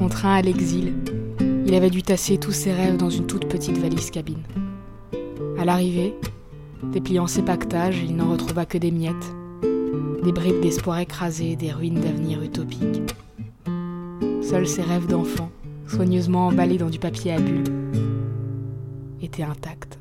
Contraint à l'exil, il avait dû tasser tous ses rêves dans une toute petite valise cabine. À l'arrivée, dépliant ses pactages, il n'en retrouva que des miettes, des bribes d'espoir écrasées, des ruines d'avenir utopiques. Seuls ses rêves d'enfant, soigneusement emballés dans du papier à bulles, étaient intacts.